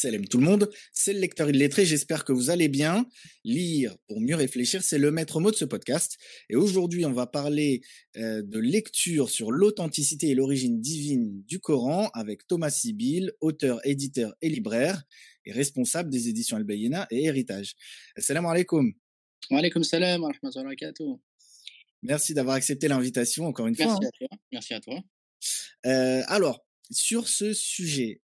Salam tout le monde, c'est le lecteur illettré, j'espère que vous allez bien. Lire pour mieux réfléchir, c'est le maître mot de ce podcast. Et aujourd'hui, on va parler euh, de lecture sur l'authenticité et l'origine divine du Coran avec Thomas Sibyl, auteur, éditeur et libraire, et responsable des éditions Al-Bayina et Héritage. Salam alaikum. Wa alaikum salam wa rahmatullahi wa Merci d'avoir accepté l'invitation encore une fois. Merci à toi. Merci à toi. Euh, alors, sur ce sujet,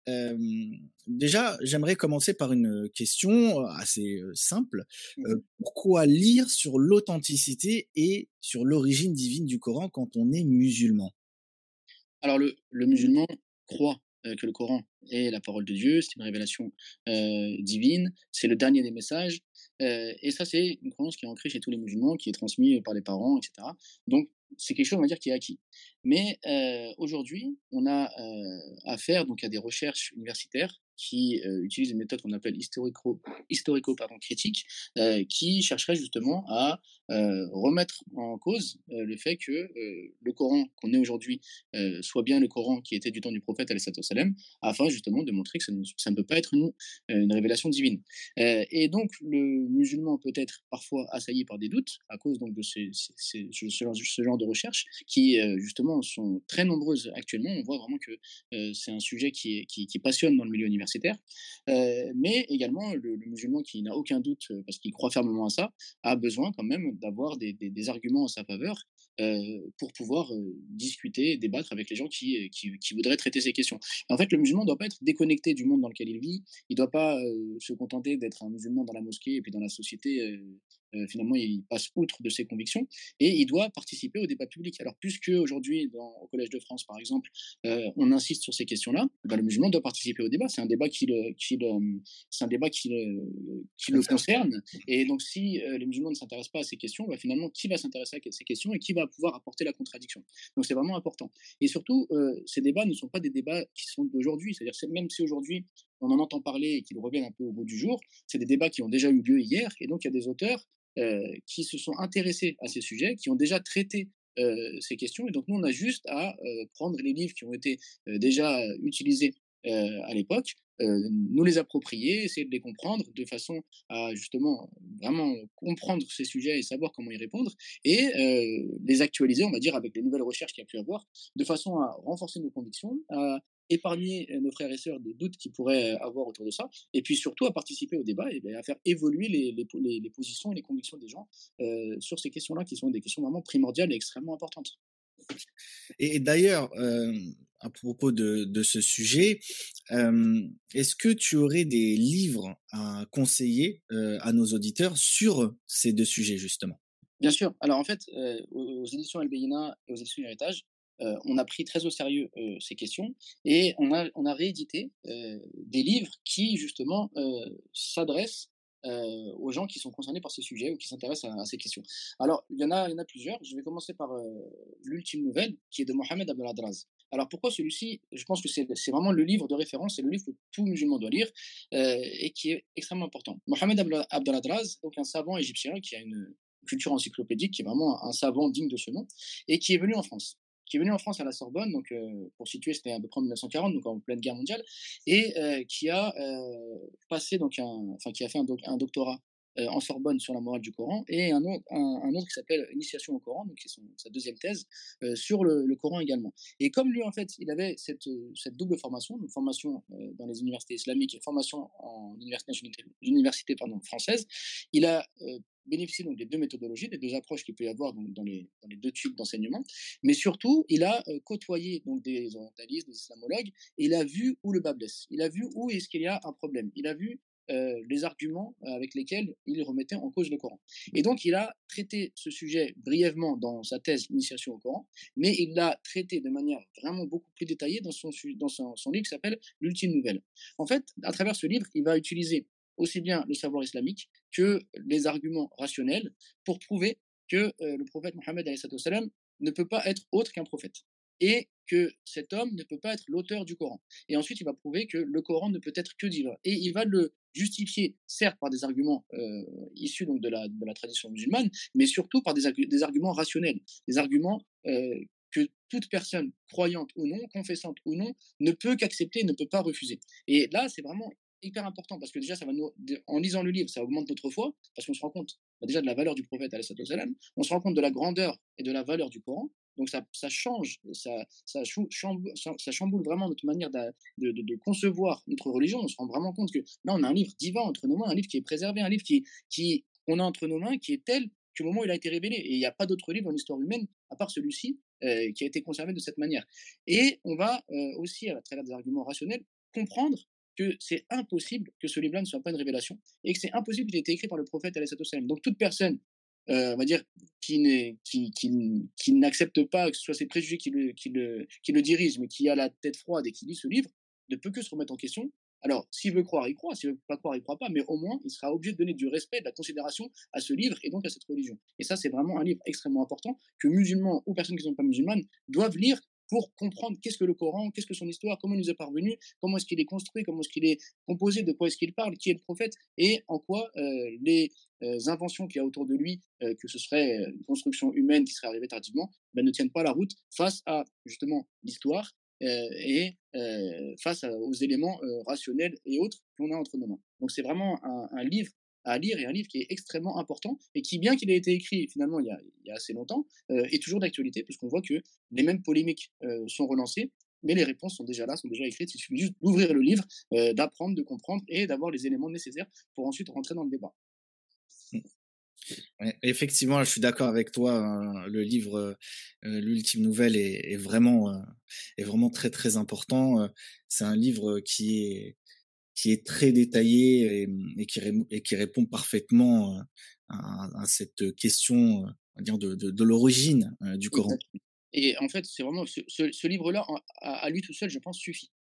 déjà, j'aimerais commencer par une question assez simple. Mmh pourquoi lire sur l'authenticité et sur l'origine divine du Coran quand on est musulman? Alors, le, le musulman croit que le Coran est la parole de Dieu, c'est une révélation divine, c'est le dernier des messages. et ça, c'est une croyance qui est ancrée chez tous les musulmans, qui est transmise par les parents, etc. Donc, c'est quelque chose, on va dire, qui est acquis. Mais aujourd'hui, on a affaire donc à des recherches universitaires qui euh, utilise une méthode qu'on appelle historico, historico pardon, critique, euh, qui chercherait justement à euh, remettre en cause le fait que le Coran qu'on est aujourd'hui soit bien le Coran qui était du temps du prophète salam, afin justement de montrer que ça ne, peut pas être une, révélation divine. et donc le musulman peut être parfois assailli par des doutes à cause donc de ce, genre de recherches qui justement sont très nombreuses actuellement. On voit vraiment que c'est un sujet qui, qui passionne dans le milieu universitaire euh, mais également le, musulman qui n'a aucun doute, euh, parce qu'il croit fermement à ça, a besoin quand même d'avoir des, arguments en sa faveur euh, pour pouvoir discuter, débattre avec les gens qui, qui, voudraient traiter ces questions. en fait, le musulman ne doit pas être déconnecté du monde dans lequel il vit, il ne doit pas se contenter d'être un musulman dans la mosquée et puis dans la société euh, finalement, il passe outre de ses convictions et il doit participer au débat public. Alors, puisque aujourd'hui, au Collège de France, par exemple, euh, on insiste sur ces questions-là, bah, le musulman doit participer au débat. C'est un débat qui le, qui c'est un débat qui le, qui le concerne. Et donc, si euh, les musulmans ne s'intéressent pas à ces questions, bah, finalement, qui va s'intéresser à ces questions et qui va pouvoir apporter la contradiction? Donc, c'est vraiment important. Et surtout, ces débats ne sont pas des débats qui sont d'aujourd'hui. C'est-à-dire, même si aujourd'hui, on en entend parler et qu'ils reviennent un peu au bout du jour, c'est des débats qui ont déjà eu lieu hier. Et donc, il y a des auteurs euh, qui se sont intéressés à ces sujets, qui ont déjà traité euh, ces questions. Et donc, nous, on a juste à euh, prendre les livres qui ont été déjà utilisés à l'époque, nous les approprier, essayer de les comprendre de façon à justement vraiment comprendre ces sujets et savoir comment y répondre, et les actualiser, on va dire, avec les nouvelles recherches qu'il y a pu avoir, de façon à renforcer nos convictions, à épargner nos frères et sœurs des doutes qu'ils pourraient avoir autour de ça, et puis surtout à participer au débat et à faire évoluer les, les, les, positions et les convictions des gens euh, sur ces questions-là, qui sont des questions vraiment primordiales et extrêmement importantes. Et d'ailleurs, euh, à propos de, de ce sujet, euh, est-ce que tu aurais des livres à conseiller à nos auditeurs sur ces deux sujets, justement? Bien sûr. Alors en fait, aux, éditions Albéina et aux éditions Héritage, euh, on a pris très au sérieux euh, ces questions et on a, réédité euh, des livres qui justement s'adressent aux gens qui sont concernés par ces sujets ou qui s'intéressent à, ces questions. Alors, il y, en a, plusieurs. Je vais commencer par l'ultime nouvelle, qui est de Mohamed Abdeladraz. Alors, pourquoi celui-ci? Je pense que c'est vraiment le livre de référence, c'est le livre que tout musulman doit lire et qui est extrêmement important. Mohamed Abdeladraz, donc un savant égyptien qui a une culture encyclopédique, qui est vraiment un savant digne de ce nom, et qui est venu en France qui est venu en France à la Sorbonne, donc euh, pour situer, c'était à peu près en 1940, donc en pleine guerre mondiale, et euh, qui a euh, passé donc un, enfin qui a fait un, un doctorat en Sorbonne sur la morale du Coran, et un autre, qui s'appelle Initiation au Coran, donc qui est sa deuxième thèse, sur le, Coran également. Et comme lui, en fait, il avait cette, cette double formation, une formation dans les universités islamiques et formation en université, française, il a bénéficier donc des deux méthodologies, des deux approches qu'il peut y avoir dans, les, dans les deux tubes d'enseignement, mais surtout, il a euh, côtoyé donc des orientalistes, des islamologues, et il a vu où le bas blesse. Il a vu où est-ce qu'il y a un problème. Il a vu euh, les arguments euh, avec lesquels il remettait en cause le Coran. Et donc, il a traité ce sujet brièvement dans sa thèse Initiation au Coran, mais il l'a traité de manière vraiment beaucoup plus détaillée dans son, livre qui s'appelle L'ultime nouvelle. En fait, à travers ce livre, il va utiliser aussi bien le savoir islamique que les arguments rationnels pour prouver que euh, le prophète Mohammed ne peut pas être autre qu'un prophète et que cet homme ne peut pas être l'auteur du Coran. Et ensuite, il va prouver que le Coran ne peut être que divin. Et il va le justifier, certes, par des arguments euh, issus donc, de, la, de la tradition musulmane, mais surtout par des, des arguments rationnels, des arguments euh, que toute personne, croyante ou non, confessante ou non, ne peut qu'accepter, ne peut pas refuser. Et là, c'est vraiment hyper important parce que déjà, ça va nous, en lisant le livre, ça augmente notre foi parce qu'on se rend compte bah, déjà de la valeur du prophète, on se rend compte de la grandeur et de la valeur du Coran. Donc ça, change, ça, chamboule, vraiment notre manière de, concevoir notre religion. On se rend vraiment compte que là, on a un livre divin entre nos mains, un livre qui est préservé, un livre qui, qu'on a entre nos mains, qui est tel qu'au moment où il a été révélé. Et il n'y a pas d'autre livre dans l'histoire humaine, à part celui-ci, euh, qui a été conservé de cette manière. Et on va euh, aussi, à travers des arguments rationnels, comprendre que c'est impossible que ce livre-là ne soit pas une révélation et que c'est impossible qu'il ait été écrit par le prophète. Donc toute personne on va dire, qui, qui, qui, qui n'accepte pas que ce soit ses préjugés qui le, qui, le, qui le dirigent, mais qui a la tête froide et qui lit ce livre, ne peut que se remettre en question. Alors, s'il veut croire, il croit. S'il veut pas croire, il croit pas. Mais au moins, il sera obligé de donner du respect, de la considération à ce livre et donc à cette religion. Et ça, c'est vraiment un livre extrêmement important que musulmans ou personnes qui ne sont pas musulmanes doivent lire pour comprendre qu'est-ce que le Coran, qu'est-ce que son histoire, comment il nous est parvenu, comment est-ce qu'il est construit, comment est-ce qu'il est composé, de quoi est-ce qu'il parle, qui est le prophète, et en quoi euh, les euh, inventions qu'il y a autour de lui, euh, que ce serait une construction humaine qui serait arrivée tardivement, ben, ne tiennent pas la route face à justement l'histoire et face aux éléments rationnels et autres qu'on a entre nos mains. Donc c'est vraiment un, un livre à lire et un livre qui est extrêmement important et qui, bien qu'il ait été écrit finalement il y a, assez longtemps, euh, est toujours d'actualité puisqu'on voit que les mêmes polémiques euh, sont relancées, mais les réponses sont déjà là, sont déjà écrites. Il suffit juste d'ouvrir le livre, euh, d'apprendre, de comprendre et d'avoir les éléments nécessaires pour ensuite rentrer dans le débat. effectivement, je suis d'accord avec toi. Hein. le livre, l'ultime nouvelle est vraiment, est vraiment très très important. c'est un livre qui est qui est très détaillé et, qui, répond parfaitement à, cette question dire de, l'origine du Coran. Et en fait, c'est vraiment ce, livre-là, à, lui tout seul, je pense, suffit.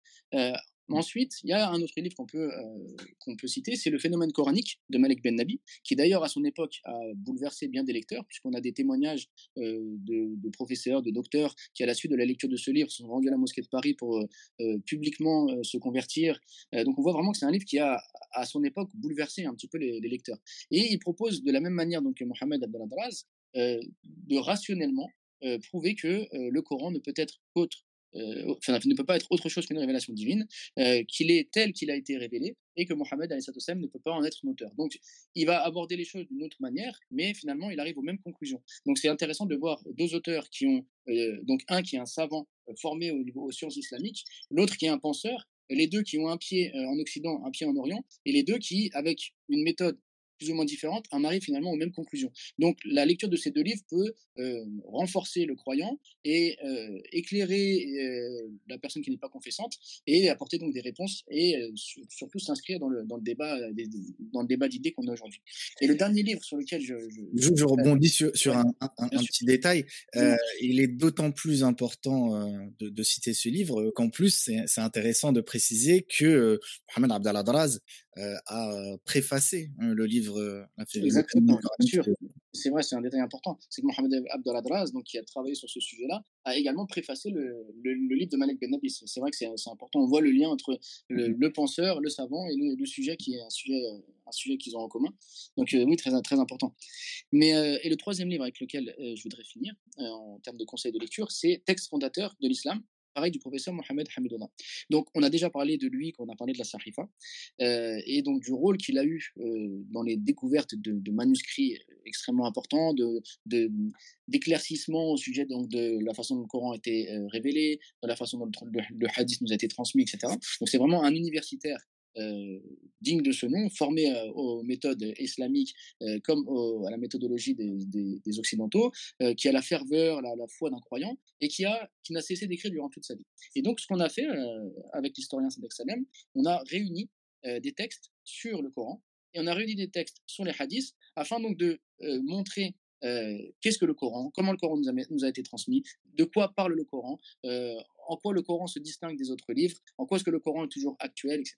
Ensuite, il y a un autre livre qu'on peut, euh, peut citer, c'est Le phénomène coranique de Malek Ben Nabi, qui d'ailleurs à son époque a bouleversé bien des lecteurs, puisqu'on a des témoignages euh, de, professeurs, de docteurs, qui à la suite de la lecture de ce livre sont rendus à la mosquée de Paris pour euh, publiquement se convertir. donc on voit vraiment que c'est un livre qui a à son époque bouleversé un petit peu les, lecteurs. Et il propose de la même manière donc, que Mohamed Abdeladraz de rationnellement prouver que le Coran ne peut être autre euh, ne peut pas être autre chose qu'une révélation divine, euh, qu'il est tel qu'il a été révélé, et que Mohammed ne peut pas en être un auteur. Donc, il va aborder les choses d'une autre manière, mais finalement, il arrive aux mêmes conclusions. Donc, c'est intéressant de voir deux auteurs qui ont, euh, donc un qui est un savant formé au niveau aux sciences islamiques, l'autre qui est un penseur, les deux qui ont un pied en Occident, un pied en Orient, et les deux qui, avec une méthode plus ou moins différentes, on arrive finalement aux mêmes conclusions. Donc la lecture de ces deux livres peut euh, renforcer le croyant et euh, éclairer euh, la personne qui n'est pas confessante et apporter donc des réponses et surtout s'inscrire dans le, dans le débat dans le débat d'idées qu'on a aujourd'hui. Et le dernier livre sur lequel je je, je, rebondis sur, sur un, un, petit détail. il est d'autant plus important de, de, citer ce livre qu'en plus c'est intéressant de préciser que Mohamed Abdallah Draz a préfacé hein, le livre euh, Exactement. C'est vrai, c'est un détail important. C'est que Mohamed Abdeladraz, donc, qui a travaillé sur ce sujet-là, a également préfacé le, le, livre de Malek Ben. C'est vrai que c'est important. On voit le lien entre le, mm-hmm. penseur, le savant et le, sujet qui est un sujet, euh, un sujet qu'ils ont en commun. Donc, euh, oui, très, très important. Mais, et le troisième livre avec lequel je voudrais finir, en termes de conseils de lecture, c'est Texte fondateur de l'islam pareil du professeur Mohamed Hamidullah. Donc, on a déjà parlé de lui quand on a parlé de la Sahifa, euh, et donc du rôle qu'il a eu euh, dans les découvertes de, manuscrits extrêmement importants, de, d'éclaircissement au sujet donc, de la façon dont le Coran été euh, révélé, de la façon dont le, hadith nous a été transmis, etc. Donc, c'est vraiment un universitaire euh, digne de ce nom, formé euh, aux méthodes islamiques euh, comme à la méthodologie des, Occidentaux, qui a la ferveur, la, foi d'un croyant, et qui a qui n'a cessé d'écrire durant toute sa vie. Et donc, ce qu'on a fait avec l'historien Sadek Salem, on a réuni des textes sur le Coran, et on a réuni des textes sur les hadiths, afin donc de montrer qu'est-ce que le Coran, comment le Coran nous a été transmis, de quoi parle le Coran, en quoi le Coran se distingue des autres livres, en quoi est-ce que le Coran est toujours actuel, etc.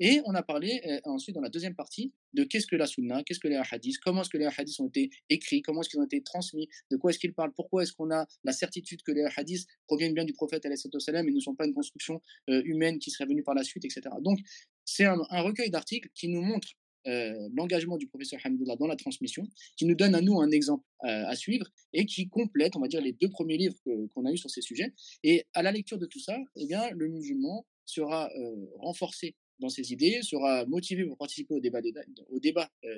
Et on a parlé ensuite dans la deuxième partie de qu'est-ce que la sunna, qu'est-ce que les hadiths, comment est-ce que les hadiths ont été écrits, comment est-ce qu'ils ont été transmis, de quoi est-ce qu'ils parlent, pourquoi est-ce qu'on a la certitude que les hadiths proviennent bien du prophète salam et ne sont pas une construction humaine qui serait venue par la suite, etc. Donc c'est un, un recueil d'articles qui nous montre euh, l'engagement du professeur Hamidullah dans la transmission, qui nous donne à nous un exemple euh, à suivre et qui complète, on va dire, les deux premiers livres qu'on a eu sur ces sujets. Et à la lecture de tout ça, eh bien, le musulman sera euh, renforcé dans ses idées, sera motivé pour participer au débat,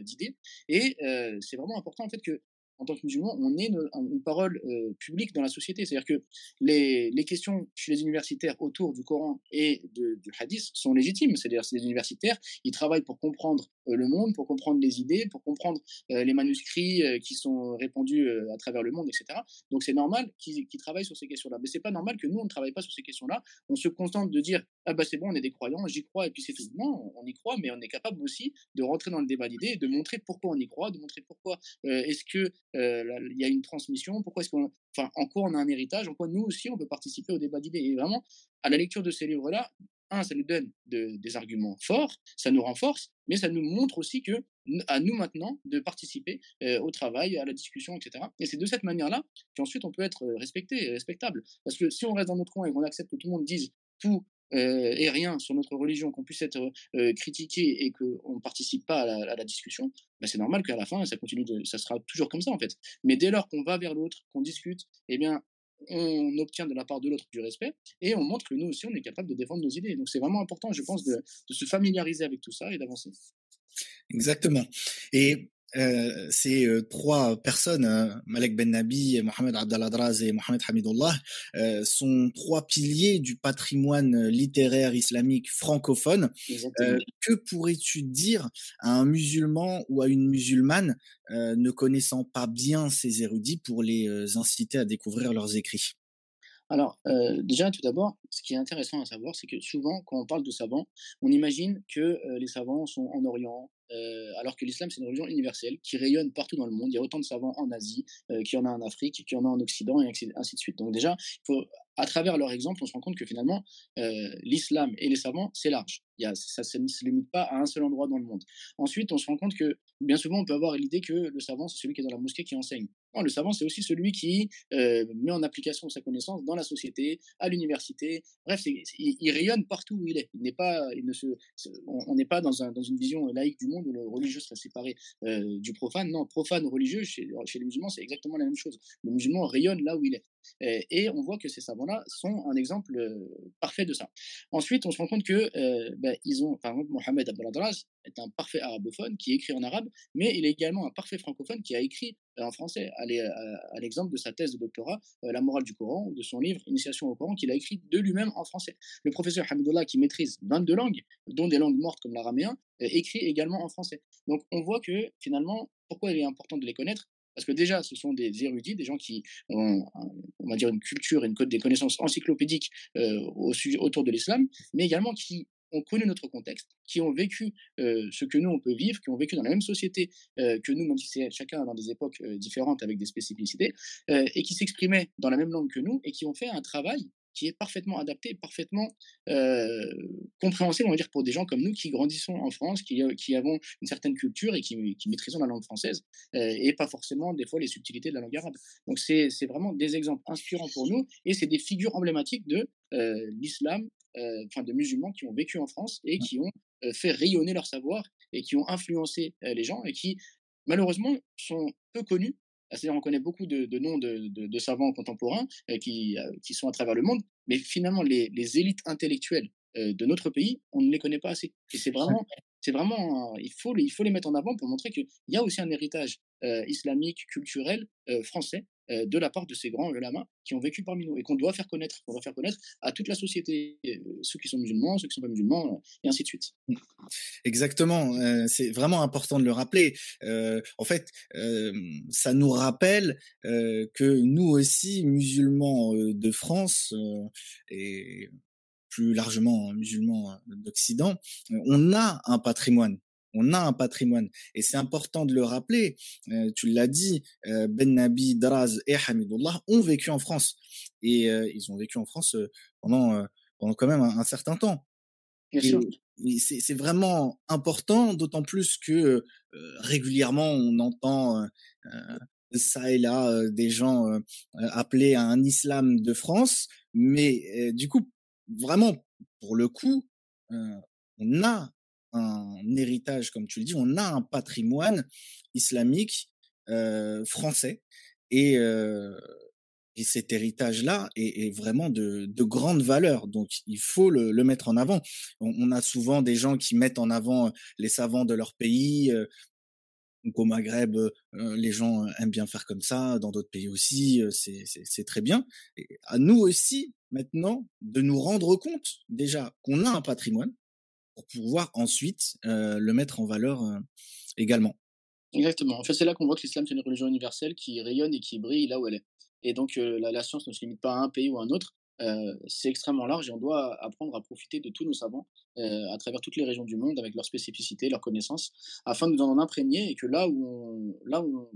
d'idées. Et c'est vraiment important en fait que en tant que musulman, on est une, parole euh, publique dans la société. C'est-à-dire que les, questions chez les universitaires autour du Coran et du hadith sont légitimes. C'est-à-dire que les universitaires, ils travaillent pour comprendre euh, le monde, pour comprendre les idées, pour comprendre euh, les manuscrits qui sont répandus à travers le monde, etc. Donc c'est normal qu'ils travaillent sur ces questions-là. Mais c'est pas normal que nous, on ne travaille pas sur ces questions-là. On se contente de dire ah bah c'est bon, on est des croyants, j'y crois et puis c'est tout. Non, on y croit, mais on est capable aussi de rentrer dans le débat d'idées, de montrer pourquoi on y croit, de montrer pourquoi est-ce que il y a une transmission, pourquoi est-ce qu'on, en quoi on a un héritage, en quoi nous aussi on peut participer au débat d'idées. Et vraiment, à la lecture de ces livres-là, ça nous donne des arguments forts, ça nous renforce, mais ça nous montre aussi que à nous maintenant de participer au travail, à la discussion, etc. Et c'est de cette manière-là qu'ensuite on peut être respecté, respectable. Parce que si on reste dans notre coin et qu'on accepte que tout le monde dise tout euh, et rien sur notre religion, qu'on puisse être euh, critiqué et qu'on ne participe pas à la, discussion, bah, c'est normal qu'à la fin, ça continue de, ça sera toujours comme ça en fait. Mais dès lors qu'on va vers l'autre, qu'on discute, eh bien, on obtient de la part de l'autre du respect et on montre que nous aussi, on est capable de défendre nos idées. Donc c'est vraiment important, je pense, de, de se familiariser avec tout ça et d'avancer. Exactement. Et euh, ces euh, trois personnes, hein, Malek Ben Nabi, Mohamed Abdallah et Mohamed Hamidullah, euh, sont trois piliers du patrimoine littéraire islamique francophone. que pourrais-tu dire à un musulman ou à une musulmane ne connaissant pas bien ces érudits pour les inciter à découvrir leurs écrits? Alors, déjà, tout d'abord, ce qui est intéressant à savoir, c'est que souvent, quand on parle de savants, on imagine que les savants sont en Orient, alors que l'islam, c'est une religion universelle qui rayonne partout dans le monde. Il y a autant de savants en Asie qu'il y en a en Afrique, qu'il y en a en Occident, et ainsi de suite. Donc déjà, à travers leur exemple, on se rend compte que finalement, euh, l'islam et les savants, c'est large. Il y a, ça ne se limite pas à un seul endroit dans le monde. Ensuite, on se rend compte que bien souvent, on peut avoir l'idée que le savant, c'est celui qui est dans la mosquée qui enseigne. Non, le savant, c'est aussi celui qui euh, met en application sa connaissance dans la société, à l'université. Bref, il, rayonne partout où il est. Il n'est pas, il ne se, on n'est pas dans, un, dans, une vision laïque du monde où le religieux serait séparé euh, du profane. Non, profane religieux, chez, chez les musulmans, c'est exactement la même chose. Le musulman rayonne là où il est. Et, on voit que ces savants-là sont un exemple parfait de ça. Ensuite, on se rend compte que ben, ils ont, par exemple, Mohamed Abdeladraz est un parfait arabophone qui écrit en arabe, mais il est également un parfait francophone qui a écrit en français, à l'exemple de sa thèse de doctorat, La morale du Coran, de son livre Initiation au Coran, qu'il a écrit de lui-même en français. Le professeur Hamidullah, qui maîtrise 22 langues, dont des langues mortes comme l'araméen, écrit également en français. Donc on voit que finalement, pourquoi il est important de les connaître? Parce que déjà, ce sont des érudits, des gens qui ont, on va dire, une culture et une, des connaissances encyclopédiques euh, au autour de l'islam, mais également qui ont connu notre contexte, qui ont vécu euh, ce que nous, on peut vivre, qui ont vécu dans la même société euh, que nous, même si c'est chacun dans des époques différentes avec des spécificités, et qui s'exprimaient dans la même langue que nous, et qui ont fait un travail qui est parfaitement adapté, parfaitement euh, compréhensible, on va dire, pour des gens comme nous qui grandissons en France, qui, euh, qui avons une certaine culture et qui, qui maîtrisons la langue française, euh, et pas forcément des fois les subtilités de la langue arabe. Donc c'est vraiment des exemples inspirants pour nous, et c'est des figures emblématiques de euh, l'islam, enfin de musulmans qui ont vécu en France et qui ont fait rayonner leur savoir et qui ont influencé les gens et qui malheureusement sont peu connus c'est-à-dire, on connaît beaucoup de, noms de, savants contemporains euh, qui, euh, qui, sont à travers le monde, mais finalement, les, élites intellectuelles euh, de notre pays, on ne les connaît pas assez. Et c'est vraiment, c'est vraiment, il faut, il faut les mettre en avant pour montrer qu'il y a aussi un héritage islamique, culturel, français, de la part de ces grands ulama qui ont vécu parmi nous et qu'on doit faire connaître, qu'on doit faire connaître à toute la société, euh, ceux qui sont musulmans, ceux qui sont pas musulmans, euh, et ainsi de suite. Exactement, c'est vraiment important de le rappeler. en fait, ça nous rappelle que nous aussi, musulmans de France et plus largement musulmans d'Occident, on a un patrimoine on a un patrimoine et c'est important de le rappeler. Euh, tu l'as dit, euh, Ben Nabi, Draz et Hamidullah ont vécu en France et euh, ils ont vécu en France pendant pendant quand même un, certain temps. C'est vraiment important, d'autant plus que régulièrement on entend ça et là des gens appelés à un islam de France, mais du coup vraiment pour le coup on a un héritage, comme tu le dis, on a un patrimoine islamique euh, français. Et, euh, et cet héritage-là est, vraiment de, de, grande valeur. Donc, il faut le, mettre en avant. On, a souvent des gens qui mettent en avant les savants de leur pays. Donc, au Maghreb, les gens aiment bien faire comme ça. Dans d'autres pays aussi, c'est très bien. À nous aussi, maintenant, de nous rendre compte déjà qu'on a un patrimoine pour pouvoir ensuite le mettre en valeur également. Exactement. En fait, c'est là qu'on voit que l'islam, c'est une religion universelle qui rayonne et qui brille là où elle est. Et donc, la, science ne se limite pas à un pays ou à un autre. c'est extrêmement large et on doit apprendre à profiter de tous nos savants à travers toutes les régions du monde avec leurs spécificités, leurs connaissances, afin de nous en imprégner et que là où, là où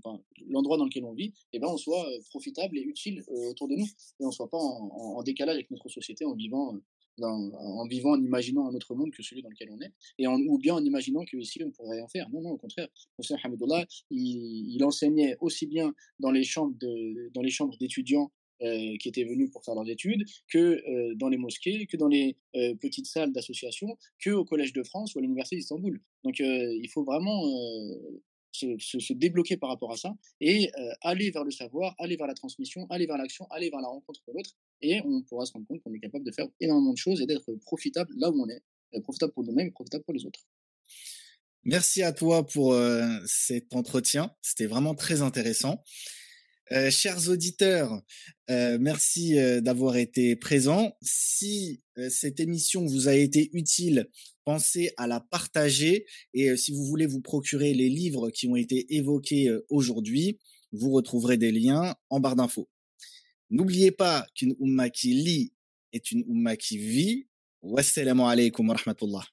l'endroit dans lequel on vit, eh ben, on soit profitable et utile autour de nous et on ne soit pas en, décalage avec notre société en vivant en vivant, en imaginant un autre monde que celui dans lequel on est, et ou bien en imaginant qu'ici on pourrait rien faire. Non, non, au contraire. Monsieur Hamidullah, il, enseignait aussi bien dans les chambres de, dans les chambres d'étudiants euh, qui étaient venus pour faire leurs études, que euh, dans les mosquées, que dans les euh, petites salles d'association, que au Collège de France ou à l'Université d'Istanbul. Donc il faut vraiment se, débloquer par rapport à ça et aller vers le savoir, aller vers la transmission, aller vers l'action, aller vers la rencontre de l'autre. Et on pourra se rendre compte qu'on est capable de faire énormément de choses et d'être profitable là où on est, profitable pour nous-mêmes et profitable pour les autres. Merci à toi pour cet entretien. C'était vraiment très intéressant. Euh, chers auditeurs, euh, merci euh, d'avoir été présents. Si cette émission vous a été utile, pensez à la partager et si vous voulez vous procurer les livres qui ont été évoqués aujourd'hui, vous retrouverez des liens en barre d'infos. N'oubliez pas qu'une umma qui lit est une umma qui vit. Wassalamu alaikum wa rahmatullah.